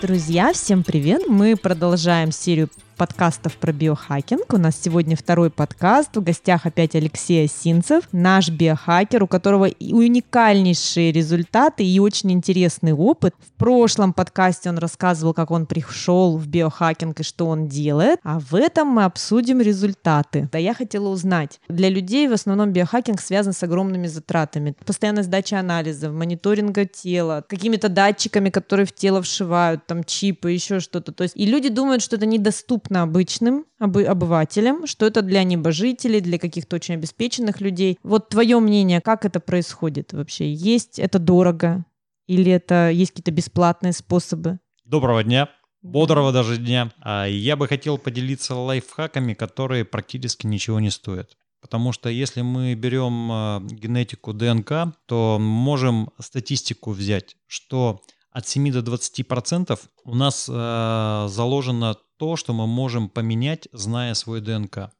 Друзья, всем привет! Мы продолжаем серию подкастов про биохакинг. У нас сегодня второй подкаст. В гостях опять Алексей Осинцев, наш биохакер, у которого уникальнейшие результаты и очень интересный опыт. В прошлом подкасте он рассказывал, как он пришел в биохакинг и что он делает. А в этом мы обсудим результаты. Да, я хотела узнать. Для людей в основном биохакинг связан с огромными затратами. Постоянная сдача анализов, мониторинга тела, какими-то датчиками, которые в тело вшивают, там чипы, еще что-то. То есть и люди думают, что это недоступно доступно обычным обы- обывателям, что это для небожителей, для каких-то очень обеспеченных людей. Вот твое мнение, как это происходит вообще? Есть это дорого? Или это есть какие-то бесплатные способы? Доброго дня. Бодрого даже дня. А Я бы хотел поделиться лайфхаками, которые практически ничего не стоят. Потому что если мы берем а, генетику ДНК, то можем статистику взять, что от 7 до 20 процентов у нас э, заложено то, что мы можем поменять, зная свой ДНК,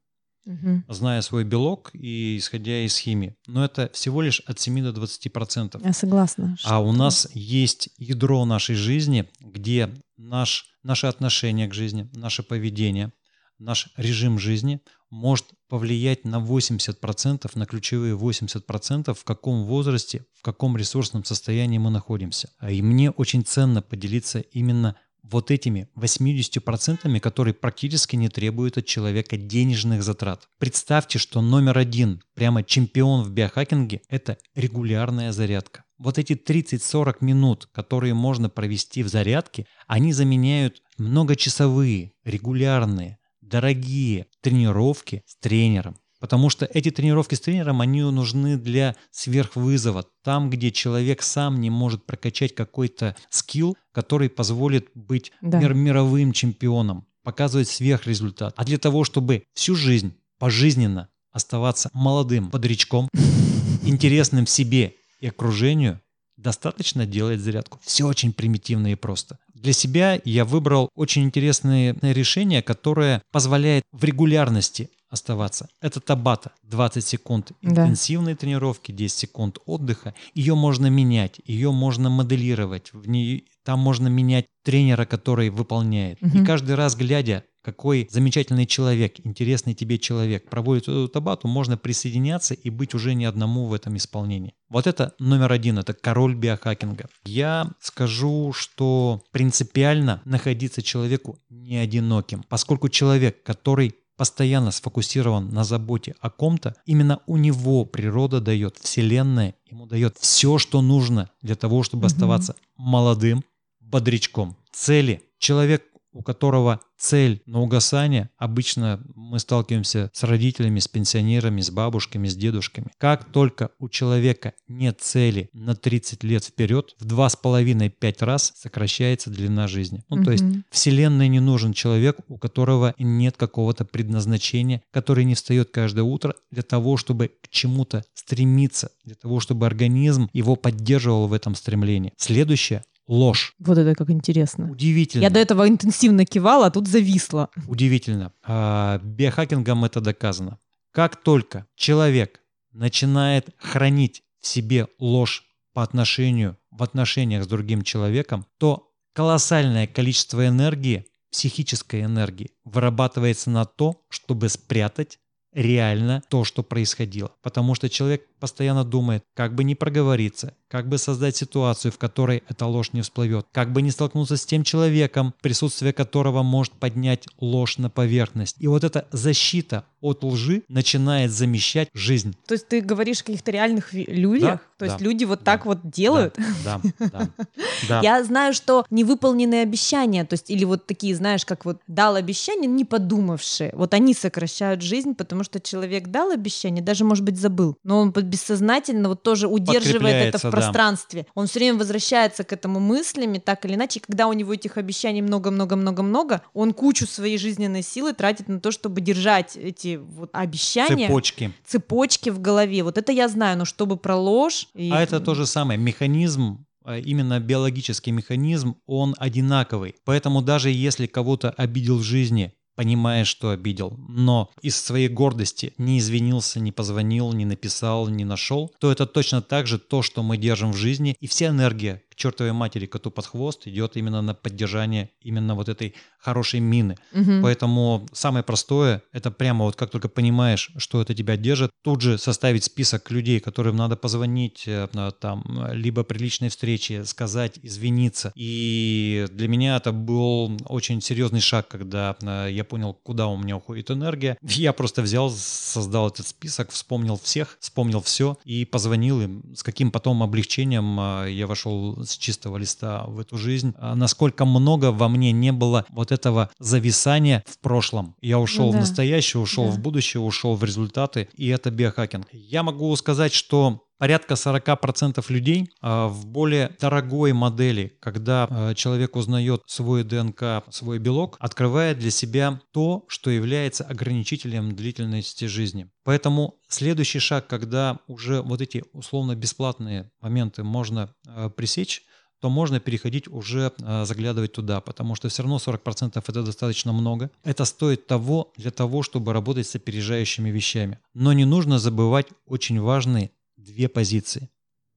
угу. зная свой белок и исходя из химии. Но это всего лишь от 7 до 20 процентов. Я согласна. А у нас есть ядро нашей жизни, где наш, наше отношение к жизни, наше поведение, наш режим жизни может повлиять на 80%, на ключевые 80%, в каком возрасте, в каком ресурсном состоянии мы находимся. И мне очень ценно поделиться именно вот этими 80%, которые практически не требуют от человека денежных затрат. Представьте, что номер один, прямо чемпион в биохакинге, это регулярная зарядка. Вот эти 30-40 минут, которые можно провести в зарядке, они заменяют многочасовые, регулярные, дорогие тренировки с тренером. Потому что эти тренировки с тренером, они нужны для сверхвызова. Там, где человек сам не может прокачать какой-то скилл, который позволит быть да. мир, мировым чемпионом, показывать сверхрезультат. А для того, чтобы всю жизнь, пожизненно оставаться молодым бодрячком, интересным себе и окружению, достаточно делать зарядку. Все очень примитивно и просто. Для себя я выбрал очень интересное решение, которое позволяет в регулярности оставаться. Это табата. 20 секунд интенсивной да. тренировки, 10 секунд отдыха. Ее можно менять, ее можно моделировать. В ней, там можно менять тренера, который выполняет. Угу. И каждый раз, глядя, какой замечательный человек, интересный тебе человек проводит эту табату, можно присоединяться и быть уже не одному в этом исполнении. Вот это номер один, это король биохакинга. Я скажу, что принципиально находиться человеку не одиноким, поскольку человек, который постоянно сфокусирован на заботе о ком-то, именно у него природа дает, Вселенная ему дает все, что нужно для того, чтобы угу. оставаться молодым, бодрячком. Цели. Человек у которого цель на угасание, обычно мы сталкиваемся с родителями, с пенсионерами, с бабушками, с дедушками. Как только у человека нет цели на 30 лет вперед, в 2,5-5 раз сокращается длина жизни. Ну, угу. то есть Вселенной не нужен человек, у которого нет какого-то предназначения, который не встает каждое утро для того, чтобы к чему-то стремиться, для того, чтобы организм его поддерживал в этом стремлении. Следующее ложь. Вот это как интересно. Удивительно. Я до этого интенсивно кивала, а тут зависла. Удивительно. А, биохакингом это доказано. Как только человек начинает хранить в себе ложь по отношению, в отношениях с другим человеком, то колоссальное количество энергии, психической энергии, вырабатывается на то, чтобы спрятать реально то, что происходило. Потому что человек постоянно думает, как бы не проговориться, как бы создать ситуацию, в которой эта ложь не всплывет, как бы не столкнуться с тем человеком, присутствие которого может поднять ложь на поверхность. И вот эта защита от лжи начинает замещать жизнь. То есть ты говоришь о каких-то реальных людях? Да, То есть да, люди вот да, так вот делают? Да, да, да. Я знаю, что невыполненные обещания, то есть или вот такие, знаешь, как вот дал обещание, не подумавшие, вот они сокращают жизнь, потому что человек дал обещание, даже, может быть, забыл, но он бессознательно вот тоже удерживает это в пространстве. Он все время возвращается к этому мыслями, так или иначе, и когда у него этих обещаний много-много-много-много, он кучу своей жизненной силы тратит на то, чтобы держать эти вот обещания. Цепочки. Цепочки в голове. Вот это я знаю, но чтобы про ложь... И... А это то же самое. Механизм а именно биологический механизм, он одинаковый. Поэтому даже если кого-то обидел в жизни понимая, что обидел, но из своей гордости не извинился, не позвонил, не написал, не нашел, то это точно так же то, что мы держим в жизни, и вся энергия чертовой матери коту под хвост идет именно на поддержание именно вот этой хорошей мины. Мгм. Поэтому самое простое, это прямо вот как только понимаешь, что это тебя держит, тут же составить список людей, которым надо позвонить, э, там, либо при личной встрече сказать, извиниться. И для меня это был очень серьезный шаг, когда э, я понял, куда у меня уходит энергия. Я просто взял, создал этот список, вспомнил всех, вспомнил все и позвонил им. С каким потом облегчением э, я вошел с чистого листа в эту жизнь. А Насколько много во мне не было вот этого зависания в прошлом. Я ушел Ну в да. настоящее, ушел Да. в будущее, ушел в результаты, и это биохакинг. Я могу сказать, что порядка 40% людей а, в более дорогой модели, когда а, человек узнает свой ДНК, свой белок, открывает для себя то, что является ограничителем длительности жизни. Поэтому следующий шаг, когда уже вот эти условно бесплатные моменты можно а, пресечь, то можно переходить уже заглядывать туда, потому что все равно 40% это достаточно много. Это стоит того для того, чтобы работать с опережающими вещами. Но не нужно забывать очень важные две позиции.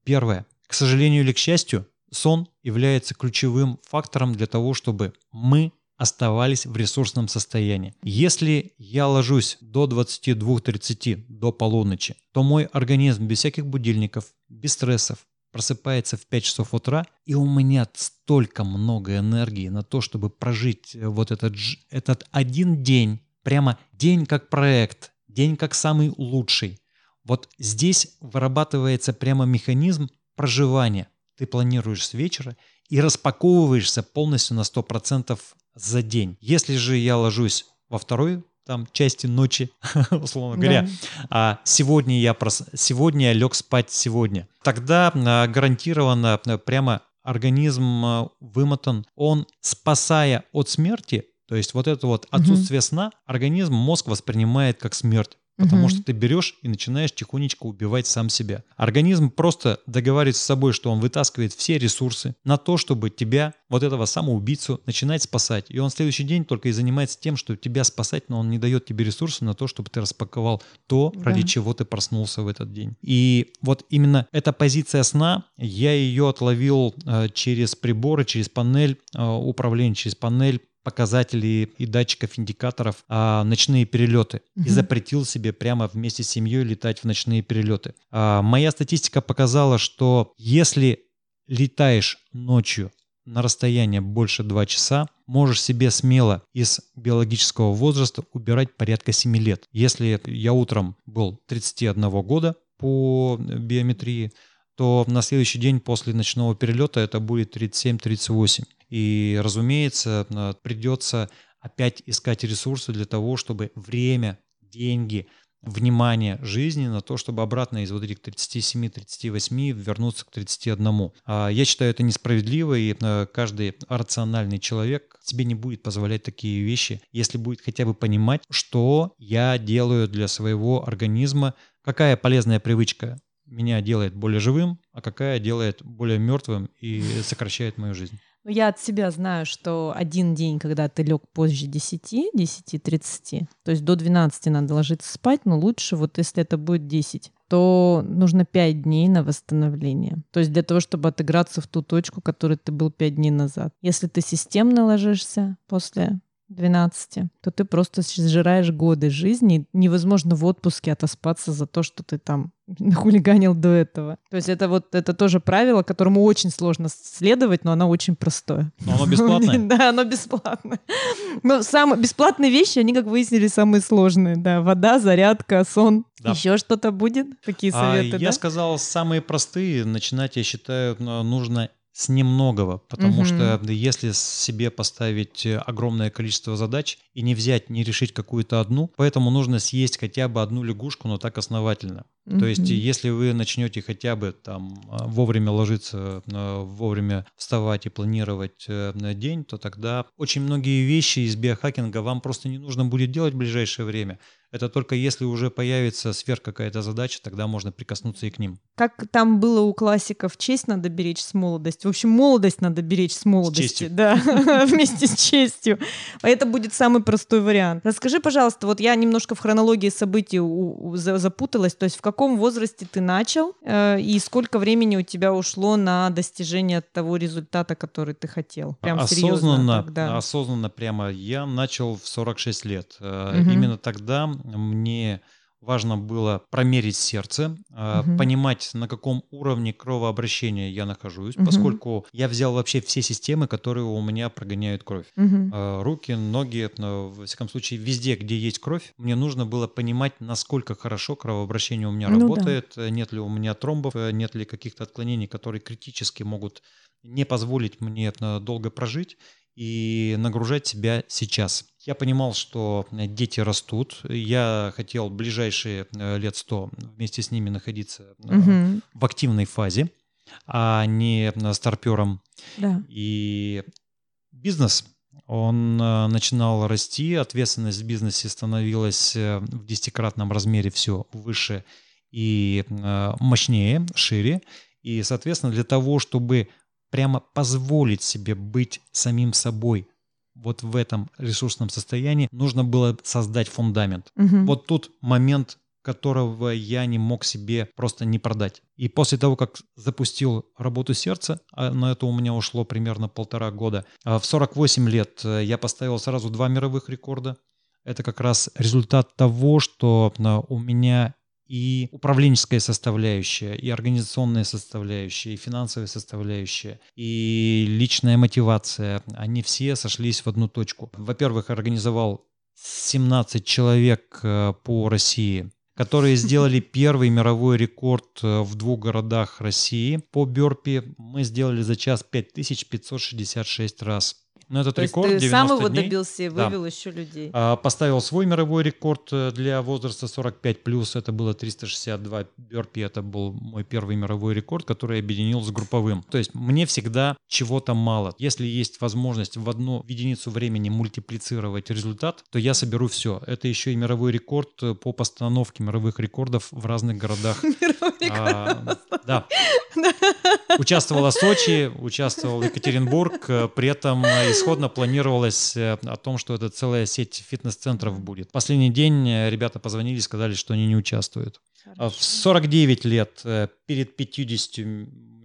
Первое. К сожалению или к счастью, сон является ключевым фактором для того, чтобы мы оставались в ресурсном состоянии. Если я ложусь до 22-30, до полуночи, то мой организм без всяких будильников, без стрессов, просыпается в 5 часов утра, и у меня столько много энергии на то, чтобы прожить э, вот этот, этот один день, прямо день как проект, день как самый лучший. Вот здесь вырабатывается прямо механизм проживания. Ты планируешь с вечера и распаковываешься полностью на 100% за день. Если же я ложусь во второй там части ночи, условно говоря, Да. а сегодня я прос... сегодня я лег спать сегодня. Тогда а, гарантированно а, прямо организм а, вымотан, он спасая от смерти, то есть вот это вот отсутствие сна, организм, мозг воспринимает как смерть. Потому Мгм. что ты берешь и начинаешь тихонечко убивать сам себя. Организм просто договаривается с собой, что он вытаскивает все ресурсы на то, чтобы тебя, вот этого самоубийцу, начинать спасать. И он в следующий день только и занимается тем, что тебя спасать, но он не дает тебе ресурсы на то, чтобы ты распаковал то, Да. ради чего ты проснулся в этот день. И вот именно эта позиция сна, я ее отловил э, через приборы, через панель э, управления, через панель показателей и датчиков, индикаторов а, ночные перелеты и Мгм. запретил себе прямо вместе с семьей летать в ночные перелеты. А, моя статистика показала, что если летаешь ночью на расстояние больше 2 часа, можешь себе смело из биологического возраста убирать порядка 7 лет. Если я утром был 31 года по биометрии, то на следующий день после ночного перелета это будет 37-38. И, разумеется, придется опять искать ресурсы для того, чтобы время, деньги, внимание жизни на то, чтобы обратно из вот этих 37-38 вернуться к 31. А Я считаю это несправедливо, и э, каждый рациональный человек себе не будет позволять такие вещи, если будет хотя бы понимать, что я делаю для своего организма, какая полезная привычка меня делает более живым, а какая делает более мертвым и сокращает мою жизнь. Ну, Я от себя знаю, что один день, когда ты лег позже 10, 10-30, то есть до 12 надо ложиться спать, но лучше вот если это будет 10, то нужно 5 дней на восстановление. То есть для того, чтобы отыграться в ту точку, в которой ты был 5 дней назад. Если ты системно ложишься после 12, то ты просто сжираешь годы жизни. Невозможно в отпуске отоспаться за то, что ты там нахулиганил до этого. То есть это вот это тоже правило, которому очень сложно следовать, но оно очень простое. Но оно бесплатное. Да, оно бесплатное. Но самые бесплатные вещи, они, как выяснили, самые сложные. Да, вода, зарядка, сон. Да. Еще что-то будет? Такие А советы, я да? сказал самые простые. Начинать, я считаю, нужно с немногого, потому Мгм. что если себе поставить э, огромное количество задач и не взять, не решить какую-то одну, поэтому нужно съесть хотя бы одну лягушку, но так основательно. То есть, если вы начнете хотя бы там а, вовремя ложиться, а, вовремя вставать и планировать э, на день, то тогда очень многие вещи из биохакинга вам просто не нужно будет делать в ближайшее время. Это только если уже появится сверх какая-то задача, тогда можно прикоснуться и к ним. Как там было у классиков, честь надо беречь с молодостью. В общем, молодость надо беречь с молодостью. честью. Да, вместе с честью. А Это будет самый простой вариант. Расскажи, пожалуйста, вот я немножко в хронологии событий запуталась. То есть в каком возрасте ты начал э, и сколько времени у тебя ушло на достижение того результата, который ты хотел? Прям осознанно, серьезно. Так, да. осознанно прямо я начал в 46 лет. Э. Именно тогда мне важно было промерить сердце, Мгм. понимать, на каком уровне кровообращения я нахожусь, Мгм. поскольку я взял вообще все системы, которые у меня прогоняют кровь. Э, Руки, ноги, но, во всяком случае, везде, где есть кровь, мне нужно было понимать, насколько хорошо кровообращение у меня Ну да. работает, э, нет ли у меня тромбов, э, нет ли каких-то отклонений, которые критически могут не позволить мне долго прожить и нагружать себя сейчас. Я понимал, что э, дети растут, я хотел ближайшие э, лет 100 вместе с ними находиться Мгм. в активной фазе, а не старпером. Да. И бизнес, он начинал расти, ответственность в бизнесе становилась в десятикратном размере все выше и мощнее, шире. И, соответственно, для того, чтобы прямо позволить себе быть самим собой вот в этом ресурсном состоянии, нужно было создать фундамент. Мгм. Вот тут момент, которого я не мог себе просто не продать. И после того, как запустил работу сердца, а на это у меня ушло примерно полтора года, а в 48 лет э, я поставил сразу два мировых рекорда. Это как раз результат того, что а, у меня и управленческая составляющая, и организационная составляющая, и финансовая составляющая, и личная мотивация, они все сошлись в одну точку. Во-первых, организовал 17 человек э, по России, которые сделали первый мировой рекорд э, в двух городах России по бёрпи. Мы сделали за час 5566 раз. Но этот То есть рекорд ты 90 сам его дней. добился и Да. вывел еще людей. А, Поставил свой мировой рекорд э, для возраста 45 плюс. Это было 362 бёрпи. Это был мой первый мировой рекорд, который я объединил с групповым. То есть мне всегда чего-то мало. Если есть возможность в одну в единицу времени мультиплицировать результат, то я соберу все. Это еще и мировой рекорд э, по постановке мировых рекордов в разных городах. А, Да. Участвовала Сочи, участвовал Екатеринбург. э, При этом э, исходно планировалось э, о том, что это целая сеть фитнес-центров будет. Последний день э, ребята позвонили и сказали, что они не участвуют. А В 49 лет, э, перед 50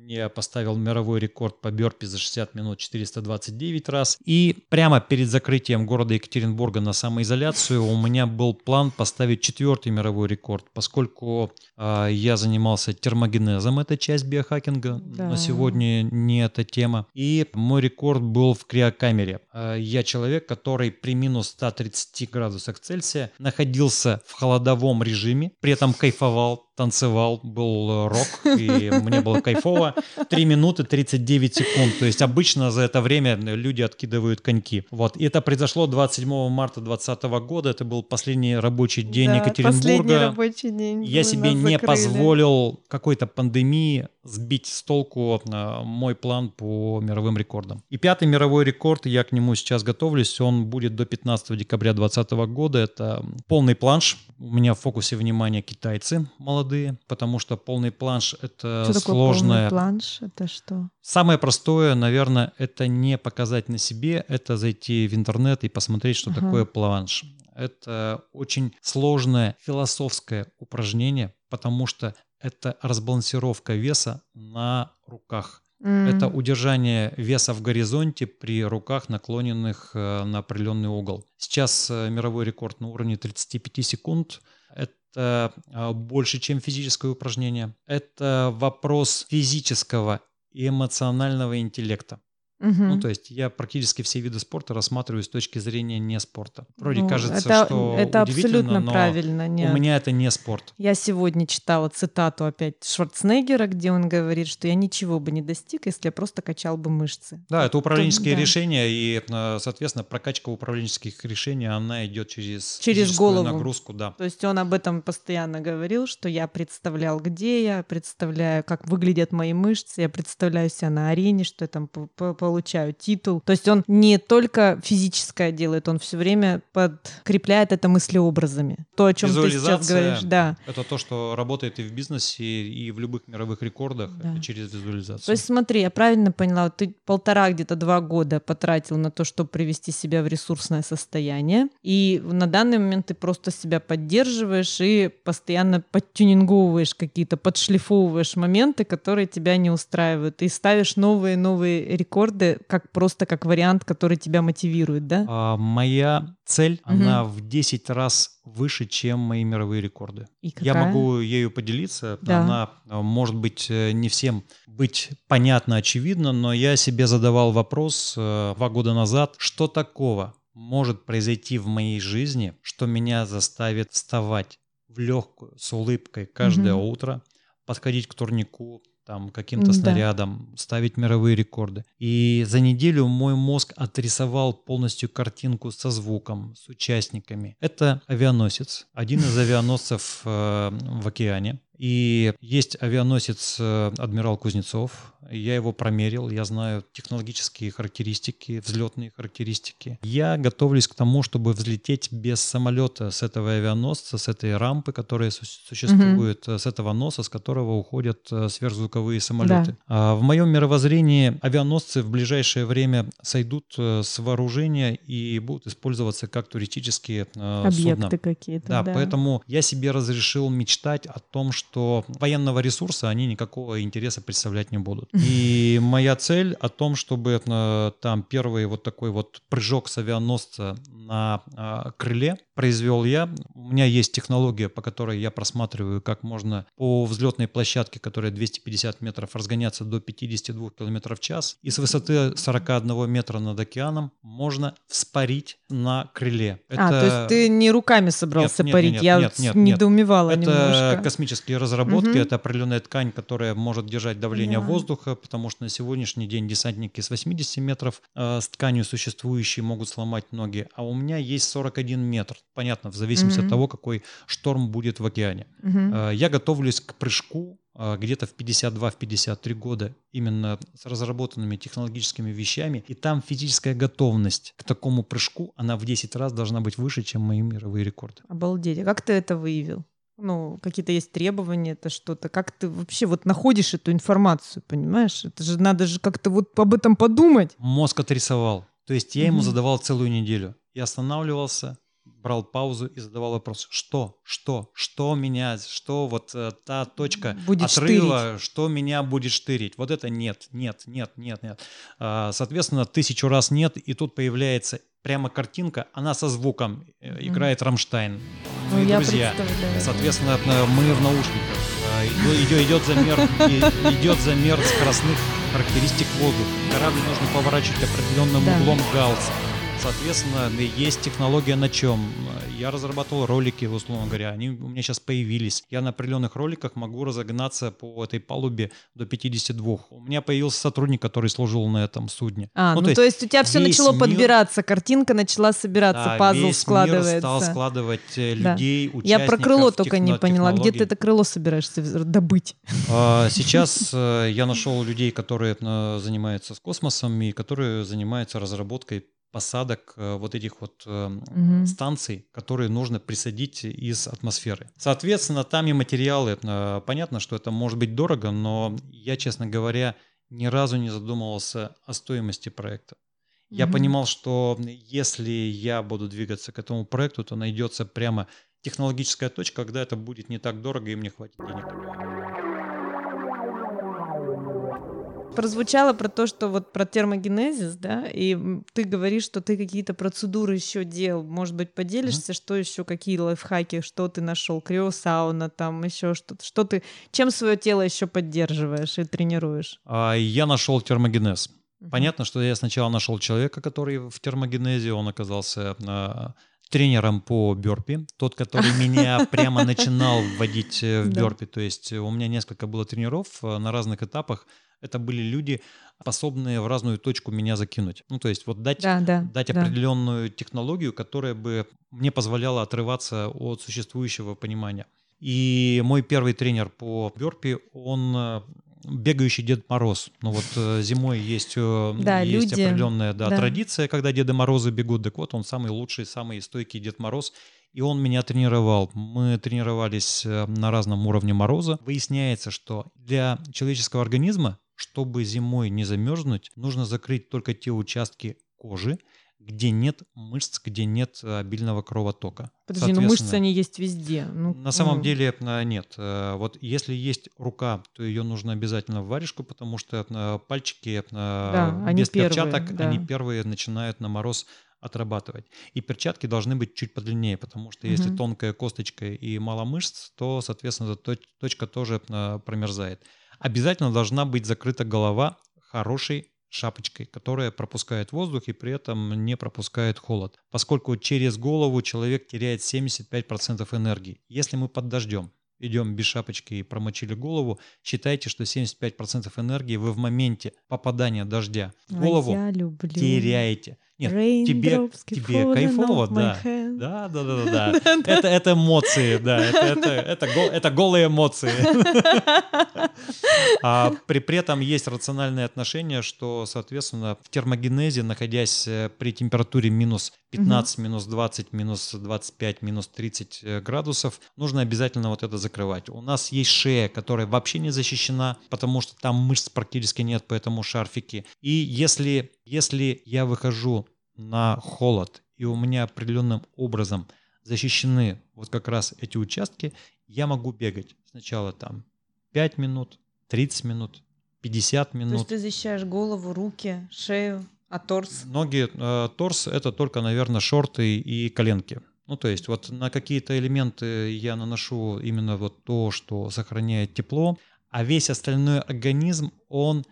я поставил мировой рекорд по бёрпи за 60 минут 429 раз. И прямо перед закрытием города Екатеринбурга на самоизоляцию у меня был план поставить четвертый мировой рекорд, поскольку а, я занимался термогенезом, это часть биохакинга, Да. но сегодня не эта тема. И мой рекорд был в криокамере. А, Я человек, который при минус 130 градусах Цельсия находился в холодовом режиме, при этом кайфовал, танцевал, был э, рок, и мне было кайфово. 3 минуты 39 секунд. То есть обычно за это время люди откидывают коньки. Вот. И это произошло 27 марта 2020 года. Это был последний рабочий день Да, Последний Екатеринбурга. рабочий день. Я себе не закрыли. позволил какой-то пандемии сбить с толку э, мой план по мировым рекордам. И пятый мировой рекорд, я к нему сейчас готовлюсь, он будет до 15 декабря 2020 года. Это полный планш. У меня в фокусе внимания китайцы молодые, потому что полный планш это Что такое сложная полный планш? Это что? Самое простое, наверное, это не показать на себе, это зайти в интернет и посмотреть, что Ага. такое планш. Это очень сложное философское упражнение, потому что это разбалансировка веса на руках. Это М. удержание веса в горизонте при руках, наклоненных э, на определенный угол. Сейчас э, мировой рекорд на уровне 35 секунд. Это э, больше, чем физическое упражнение. Это вопрос физического и эмоционального интеллекта. Мгм. Ну, то есть я практически все виды спорта рассматриваю с точки зрения не спорта. Вроде Ну, кажется, это, что это абсолютно но правильно. у Нет. меня это не спорт. Я сегодня читала цитату опять Шварценеггера, где он говорит, что я ничего бы не достиг, если я просто качал бы мышцы. Да, это управленческие да. решения, и, э, соответственно, прокачка управленческих решений, она идет через, Через голову. нагрузку, да. То есть он об этом постоянно говорил, что я представлял, где я, представляю, как выглядят мои мышцы, я представляю себя на арене, что я там по, по- по получаю титул. То есть он не только физическое делает, он все время подкрепляет это мыслеобразами. То, о чем ты сейчас говоришь, да. Это то, что работает и в бизнесе, и в любых мировых рекордах да. через визуализацию. То есть смотри, я правильно поняла, ты полтора где-то два года потратил на то, чтобы привести себя в ресурсное состояние, и на данный момент ты просто себя поддерживаешь и постоянно подтюнинговываешь какие-то, подшлифовываешь моменты, которые тебя не устраивают, и ставишь новые-новые рекорды, как просто как вариант, который тебя мотивирует, да? А, моя цель, угу. она в 10 раз выше, чем мои мировые рекорды. И какая? Я могу ею поделиться. Да. Она а, может быть э, не всем быть понятно, очевидно, но я себе задавал вопрос э, два года назад, что такого может произойти в моей жизни, что меня заставит вставать в легкую, с улыбкой каждое угу. утро, подходить к турнику, там каким-то снарядом, да. ставить мировые рекорды. И за неделю мой мозг отрисовал полностью картинку со звуком, с участниками. Это авианосец, один из авианосцев э, в океане. И есть авианосец э, «Адмирал Кузнецов». Я его промерил, я знаю технологические характеристики, взлетные характеристики. Я готовлюсь к тому, чтобы взлететь без самолета с этого авианосца, с этой рампы, которая существует, угу. с этого носа, с которого уходят э, сверхзвуковые самолеты. Да. А в моем мировоззрении авианосцы в ближайшее время сойдут с вооружения и будут использоваться как туристические Объекты судна. какие-то. Да, да, поэтому я себе разрешил мечтать о том, что что военного ресурса они никакого интереса представлять не будут. И моя цель о том, чтобы э, там первый вот такой вот прыжок с авианосца на э, крыле произвел я. У меня есть технология, по которой я просматриваю, как можно по взлетной площадке, которая 250 метров, разгоняться до 52 км в час. И с высоты 41 метра над океаном можно вспарить на крыле. Это... А, то есть ты не руками собрался нет, парить? Нет, я нет, нет, недоумевала Это немножко. космические разработки, угу. это определенная ткань, которая может держать давление Поняла. воздуха, потому что на сегодняшний день десантники с 80 метров э, с тканью существующей могут сломать ноги, а у меня есть 41 метр понятно, в зависимости mm-hmm. от того, какой шторм будет в океане. Mm-hmm. Я готовлюсь к прыжку а, где-то в 52-53 года именно с разработанными технологическими вещами, и там физическая готовность к такому прыжку, она в 10 раз должна быть выше, чем мои мировые рекорды. Обалдеть. А как ты это выявил? Ну, какие-то есть требования, это что-то. Как ты вообще вот находишь эту информацию, понимаешь? Это же надо же как-то вот об этом подумать. Мозг отрисовал. То есть я ему задавал целую неделю. Я останавливался, брал паузу и задавал вопрос, что, что, что меня, что вот э, та точка будет отрыва, штырить. что меня будет штырить. Вот это нет, нет, нет, нет, нет. А, соответственно, тысячу раз нет, и тут появляется прямо картинка, она со звуком mm играет Рамштайн. Ну, Мои друзья. Соответственно, мы в наушниках. Идет, идет, замер, идет замер скоростных характеристик воздуха. Корабль нужно поворачивать определенным да. углом галса. Соответственно, есть технология на чем? Я разрабатывал ролики, условно говоря, они у меня сейчас появились. Я на определенных роликах могу разогнаться по этой палубе до 52. У меня появился сотрудник, который служил на этом судне. А, ну, ну то, есть, то есть у тебя все начало мир, подбираться, картинка начала собираться, да, пазл весь складывается. Мир стал складывать э, людей, да. Я про крыло только не поняла, где ты это крыло собираешься добыть? А, сейчас э, я нашел людей, которые э, занимаются с космосом и которые занимаются разработкой посадок э, вот этих вот угу. станций, которые нужно присадить из атмосферы. Соответственно, там и материалы. Э, понятно, что это может быть дорого, но я, честно говоря, ни разу не задумывался о стоимости проекта. Я угу. понимал, что если я буду двигаться к этому проекту, то найдется прямо технологическая точка, когда это будет не так дорого и мне хватит денег. Прозвучало про то, что вот про термогенезис, да, и ты говоришь, что ты какие-то процедуры еще делал. Может быть, поделишься, mm-hmm. что еще, какие лайфхаки, что ты нашел, криосауна, там еще что-то, что ты, чем свое тело еще поддерживаешь и тренируешь? А, я нашел термогенез. Mm-hmm. Понятно, что я сначала нашел человека, который в термогенезе, он оказался а, тренером по бёрпи, тот, который меня прямо начинал вводить э, в бёрпи. То есть у меня несколько было тренеров э, на разных этапах это были люди, способные в разную точку меня закинуть. Ну, то есть вот дать, да, да, дать да. определенную технологию, которая бы мне позволяла отрываться от существующего понимания. И мой первый тренер по бёрпи, он э, бегающий Дед Мороз. Ну вот э, зимой есть, э, Да, есть люди- определенная да, да. традиция, когда Деды Морозы бегут. Так вот, он самый лучший, самый стойкий Дед Мороз. И он меня тренировал. Мы тренировались э, на разном уровне мороза. Выясняется, что для человеческого организма, чтобы зимой не замерзнуть, нужно закрыть только те участки кожи, где нет мышц, где нет э, обильного кровотока. Подожди, ну мышцы Соответственно, они есть везде. Ну, на самом ну, деле э, нет. Э, Вот если есть рука, то ее нужно обязательно в варежку, потому что пальчики они без первые, перчаток, да. они первые начинают на мороз отрабатывать. И перчатки должны быть чуть подлиннее, потому что если Мгм. тонкая косточка и мало мышц, то, соответственно, эта точка тоже промерзает. Обязательно должна быть закрыта голова хорошей шапочкой, которая пропускает воздух и при этом не пропускает холод. Поскольку через голову человек теряет 75% энергии. Если мы под дождем идем без шапочки и промочили голову, считайте, что 75% энергии вы в моменте попадания дождя в а голову я люблю. теряете. Нет, тебе, тебе кайфово, да. Да, да, да, да, да. Это, это эмоции, да, это, это, это, гол- это голые эмоции. А при, при этом есть рациональное отношение, что, соответственно, в термогенезе, находясь э, при температуре минус 15, минус 20, минус 25, минус 30 э, градусов, нужно обязательно вот это закрывать. У нас есть шея, которая вообще не защищена, потому что там мышц практически нет, поэтому шарфики. И если, если я выхожу на холод, и у меня определенным образом защищены вот как раз эти участки, я могу бегать сначала там 5 минут, 30 минут, 50 То есть минут. ты защищаешь голову, руки, шею, а торс? Ноги, э, торс это только, наверное, шорты и коленки. Ну, то есть вот на какие-то элементы я наношу именно вот то, что сохраняет тепло, а весь остальной организм, он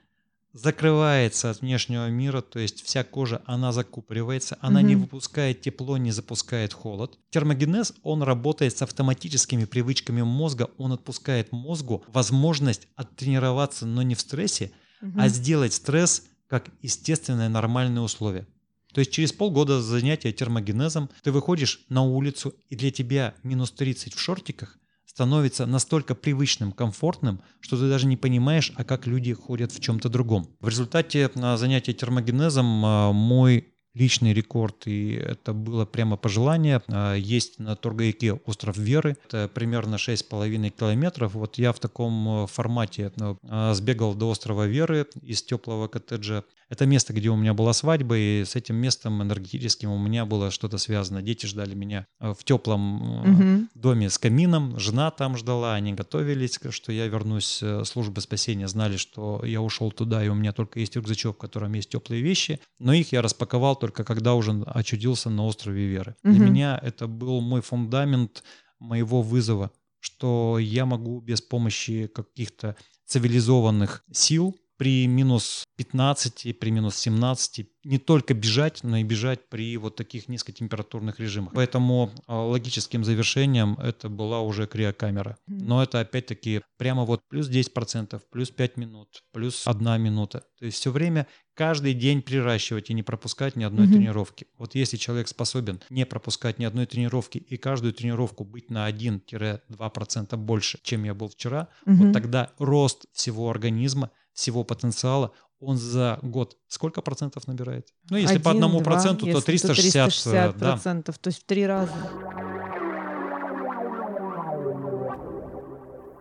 закрывается от внешнего мира, то есть вся кожа, она закупоривается, она не Мгм. выпускает тепло, не запускает холод. Термогенез, он работает с автоматическими привычками мозга, он отпускает мозгу возможность оттренироваться, но не в стрессе, Мгм. а сделать стресс как естественное нормальное условие. То есть через полгода занятия термогенезом ты выходишь на улицу, и для тебя минус 30 в шортиках становится настолько привычным, комфортным, что ты даже не понимаешь, а как люди ходят в чем-то другом. В результате а, занятия термогенезом а, мой личный рекорд, и это было прямо пожелание. А, Есть на Торгаяке остров Веры, это примерно 6,5 километров. Вот я в таком э, формате а, сбегал до острова Веры из теплого коттеджа. Это место, где у меня была свадьба, и с этим местом энергетическим у меня было что-то связано. Дети ждали меня э, в теплом Мгм. доме с камином, жена там ждала, они готовились, что я вернусь э, службы спасения, знали, что я ушел туда, и у меня только есть рюкзачок, в котором есть теплые вещи, но их я распаковал только когда уже очутился на острове Веры. Для Мгм. меня это был мой фундамент моего вызова, что я могу без помощи каких-то цивилизованных сил при минус 15, при минус 17 не только бежать, но и бежать при вот таких низкотемпературных режимах. Поэтому а, логическим завершением это была уже криокамера. Но это опять-таки прямо вот плюс 10%, плюс 5 минут, плюс 1 минута. То есть все время каждый день приращивать и не пропускать ни одной Мгм. тренировки. Вот если человек способен не пропускать ни одной тренировки и каждую тренировку быть на 1-2% больше, чем я был вчера, Мгм. вот тогда рост всего организма, всего потенциала, он за год сколько процентов набирает? Ну, если по Один, одному два, проценту, то если 360, э, да. процентов, то есть в три раза.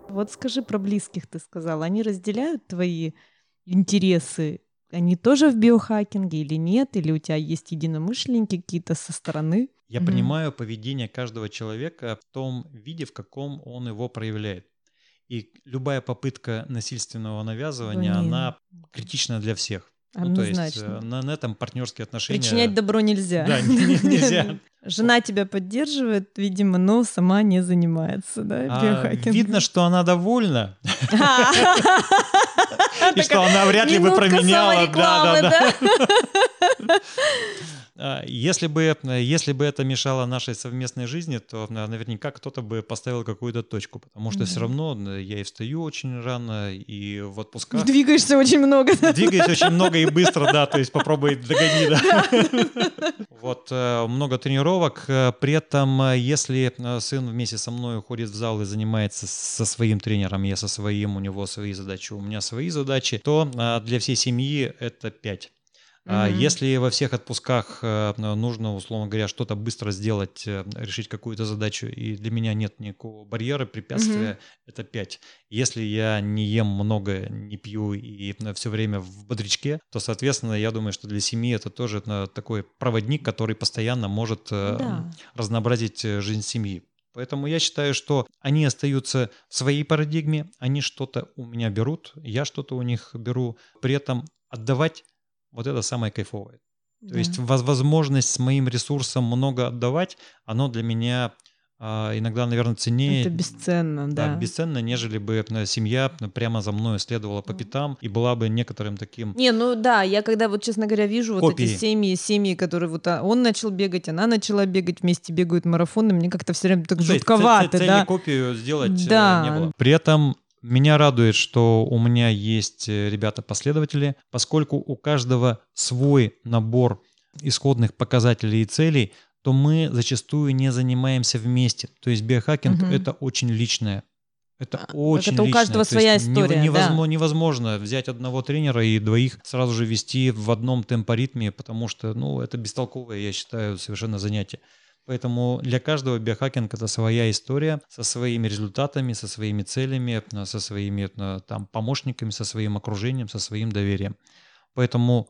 Вот скажи про близких, ты сказал, они разделяют твои интересы? Они тоже в биохакинге или нет? Или у тебя есть единомышленники какие-то со стороны? Я Мгм. понимаю поведение каждого человека в том виде, в каком он его проявляет. И любая попытка насильственного навязывания, не. она критична для всех. Ну, то есть Однозначно. э, на, на этом партнерские отношения... Причинять добро нельзя. Да, не- не- нельзя. Жена тебя поддерживает, видимо, но сама не занимается, да, А, видно, что она довольна, и что она вряд ли бы променяла. Да, да, да. А, если бы, если бы это мешало нашей совместной жизни, то наверняка кто-то бы поставил какую-то точку, потому что mm-hmm. все равно я и встаю очень рано, и в отпусках... Двигаешься очень много. Двигаюсь очень много и быстро, да, то есть попробуй догони, да. Вот, э, много тренировок, э, при этом, э, если сын вместе со мной уходит в зал и занимается со своим тренером, я со своим, у него свои задачи, у меня свои задачи, то для всей семьи это 5. Mm-hmm. Если во всех отпусках э, нужно, условно говоря, что-то быстро сделать, э, решить какую-то задачу, и для меня нет никакого барьера, препятствия, mm-hmm. это 5. Если я не ем много, не пью и все время в бодрячке, то, соответственно, я думаю, что для семьи это тоже такой проводник, который постоянно может да. разнообразить жизнь семьи. Поэтому я считаю, что они остаются в своей парадигме, они что-то у меня берут, я что-то у них беру. При этом отдавать вот это самое кайфовое. Да. То есть возможность с моим ресурсом много отдавать, оно для меня а, иногда, наверное, ценнее. Это бесценно, да. да. Бесценно, нежели бы э, семья прямо за мной следовала по пятам и была бы некоторым таким. Не, ну да, я когда вот, честно говоря, вижу копии. вот эти семьи, семьи, которые вот а, он начал бегать, она начала бегать, вместе бегают марафоны, мне как-то все время так жутковато, да. копию сделать да. не было. При этом меня радует, что у меня есть э, ребята-последователи, поскольку у каждого свой набор исходных показателей и целей, то мы зачастую не занимаемся вместе. То есть биохакинг угу. это очень личное. Это а, очень Это у каждого личное. своя история. Невозможно, да. невозможно взять одного тренера и двоих сразу же вести в одном темпоритме, потому что ну, это бестолковое, я считаю, совершенно занятие. Поэтому для каждого биохакинг это своя история со своими результатами, со своими целями, э, со своими э, там, помощниками, со своим окружением, со своим доверием. Поэтому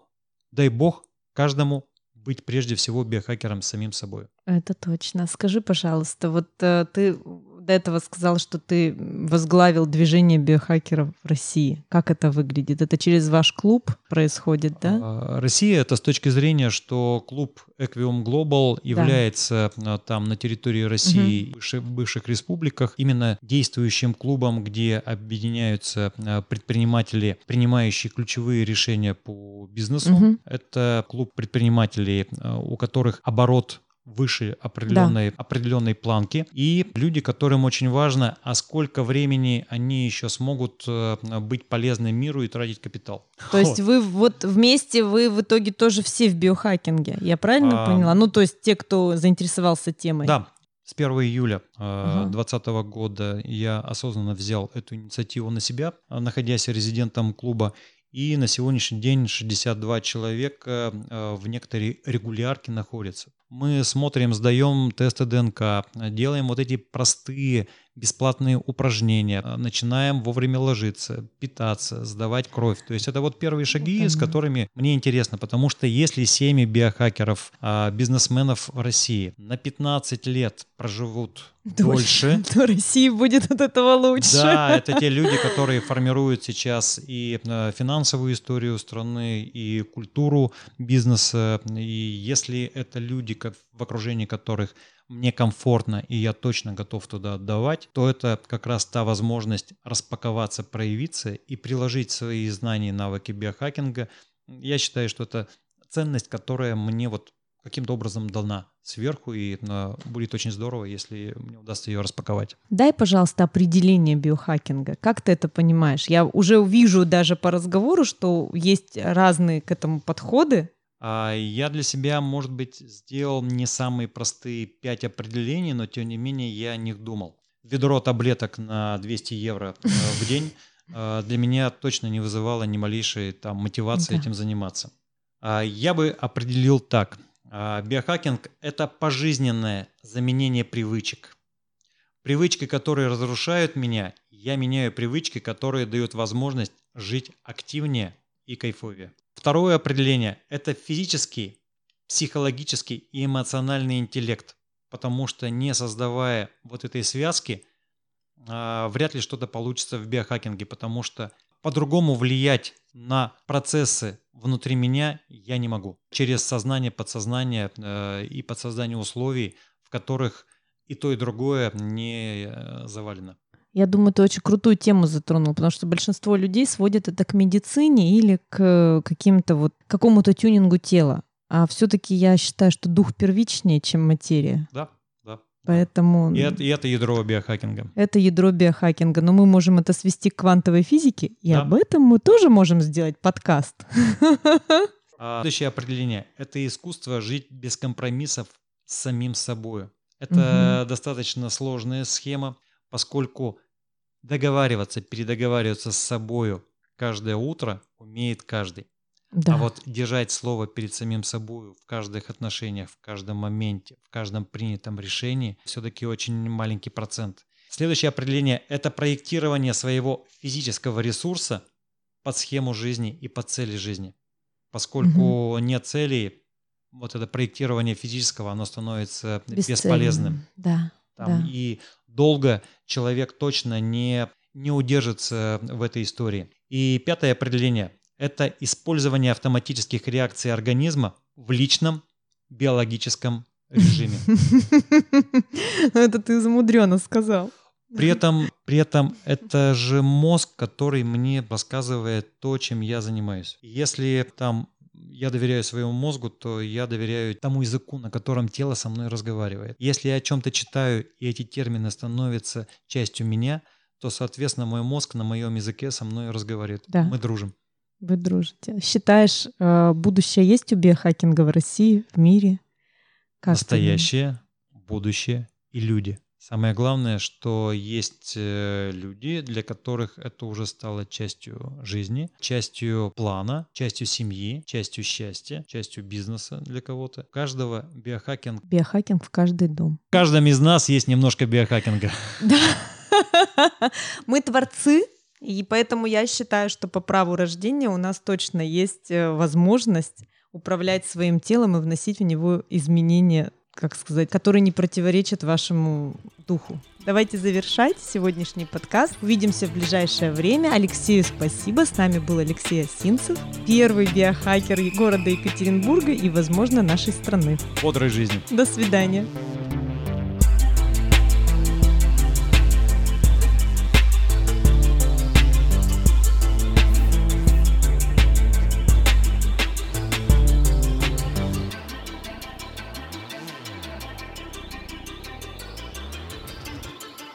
дай бог каждому быть прежде всего биохакером самим собой. Это точно. Скажи, пожалуйста, вот э, ты до этого сказал, что ты возглавил движение биохакеров в России. Как это выглядит? Это через ваш клуб происходит, да? А, Россия это с точки зрения, что клуб Equium Global является да. там на территории России, угу. в бывших республиках, именно действующим клубом, где объединяются а, предприниматели, принимающие ключевые решения по бизнесу. Угу. Это клуб предпринимателей, а, у которых оборот выше определенной, да. определенной планки. И люди, которым очень важно, а сколько времени они еще смогут э, быть полезны миру и тратить капитал. То есть вы вот вместе, вы в итоге тоже все в биохакинге, я правильно а, поняла? Ну, то есть те, кто заинтересовался темой. Да, с 1 июля 2020 uh года я осознанно взял эту инициативу на себя, находясь резидентом клуба. И на сегодняшний день 62 человека э, в некоторой регулярке находятся мы смотрим, сдаем тесты ДНК, делаем вот эти простые бесплатные упражнения, начинаем вовремя ложиться, питаться, сдавать кровь. То есть это вот первые шаги, mm-hmm. с которыми мне интересно, потому что если семьи биохакеров, а, бизнесменов в России на 15 лет проживут дольше, то России будет от этого лучше. Да, это те люди, которые формируют сейчас и а, финансовую историю страны, и культуру бизнеса. И если это люди, в окружении которых мне комфортно и я точно готов туда отдавать, то это как раз та возможность распаковаться, проявиться и приложить свои знания и навыки биохакинга. Я считаю, что это ценность, которая мне вот каким-то образом дана сверху, и будет очень здорово, если мне удастся ее распаковать. Дай, пожалуйста, определение биохакинга. Как ты это понимаешь? Я уже вижу даже по разговору, что есть разные к этому подходы, я для себя, может быть, сделал не самые простые пять определений, но тем не менее я о них думал. Ведро таблеток на 200 евро э, в день э, для меня точно не вызывало ни малейшей там, мотивации этим заниматься. А, я бы определил так. А, биохакинг – это пожизненное заменение привычек. Привычки, которые разрушают меня, я меняю привычки, которые дают возможность жить активнее и кайфовее. Второе определение – это физический, психологический и эмоциональный интеллект, потому что не создавая вот этой связки, а, вряд ли что-то получится в биохакинге, потому что по-другому влиять на процессы внутри меня я не могу. Через сознание, подсознание э, и подсоздание условий, в которых и то, и другое не э, завалено. Я думаю, ты очень крутую тему затронул, потому что большинство людей сводят это к медицине или к каким-то вот какому-то тюнингу тела. А все-таки я считаю, что дух первичнее, чем материя. Да, да. Поэтому И это, и это ядро биохакинга. это ядро биохакинга. Но мы можем это свести к квантовой физике, и Да. об этом мы тоже можем сделать подкаст. А следующее определение – это искусство жить без компромиссов с самим собой. Это достаточно сложная схема, поскольку договариваться, передоговариваться с собой каждое утро умеет каждый. Да. А вот держать слово перед самим собой в каждых отношениях, в каждом моменте, в каждом принятом решении все-таки очень маленький процент. Следующее определение – это проектирование своего физического ресурса под схему жизни и под цели жизни. Поскольку нет целей, вот это проектирование физического, оно становится бесполезным. Да. Там, Да. И долго человек точно не, не удержится в этой истории. И пятое определение – это использование автоматических реакций организма в личном биологическом режиме. Ну, Это ты замудренно сказал. При этом, при этом это же мозг, который мне рассказывает то, чем я занимаюсь. Если там я доверяю своему мозгу, то я доверяю тому языку, на котором тело со мной разговаривает. Если я о чем-то читаю, и эти термины становятся частью меня, то, соответственно, мой мозг на моем языке со мной разговаривает. Да. Мы дружим. Вы дружите. Считаешь, э, будущее есть у биохакинга в России, в мире? Как? Настоящее, будущее и люди. Самое главное, что есть э, люди, для которых это уже стало частью жизни, частью плана, частью семьи, частью счастья, частью бизнеса для кого-то. У каждого биохакинг. Биохакинг в каждый дом. В каждом из нас есть немножко биохакинга. Да. Мы творцы, и поэтому я считаю, что по праву рождения у нас точно есть э, возможность управлять своим телом и вносить в него изменения, как сказать, которые не противоречат вашему духу. Давайте завершать сегодняшний подкаст. Увидимся в ближайшее время. Алексею спасибо. С нами был Алексей Осинцев, первый биохакер города Екатеринбурга и, возможно, нашей страны. Бодрой жизни. До свидания.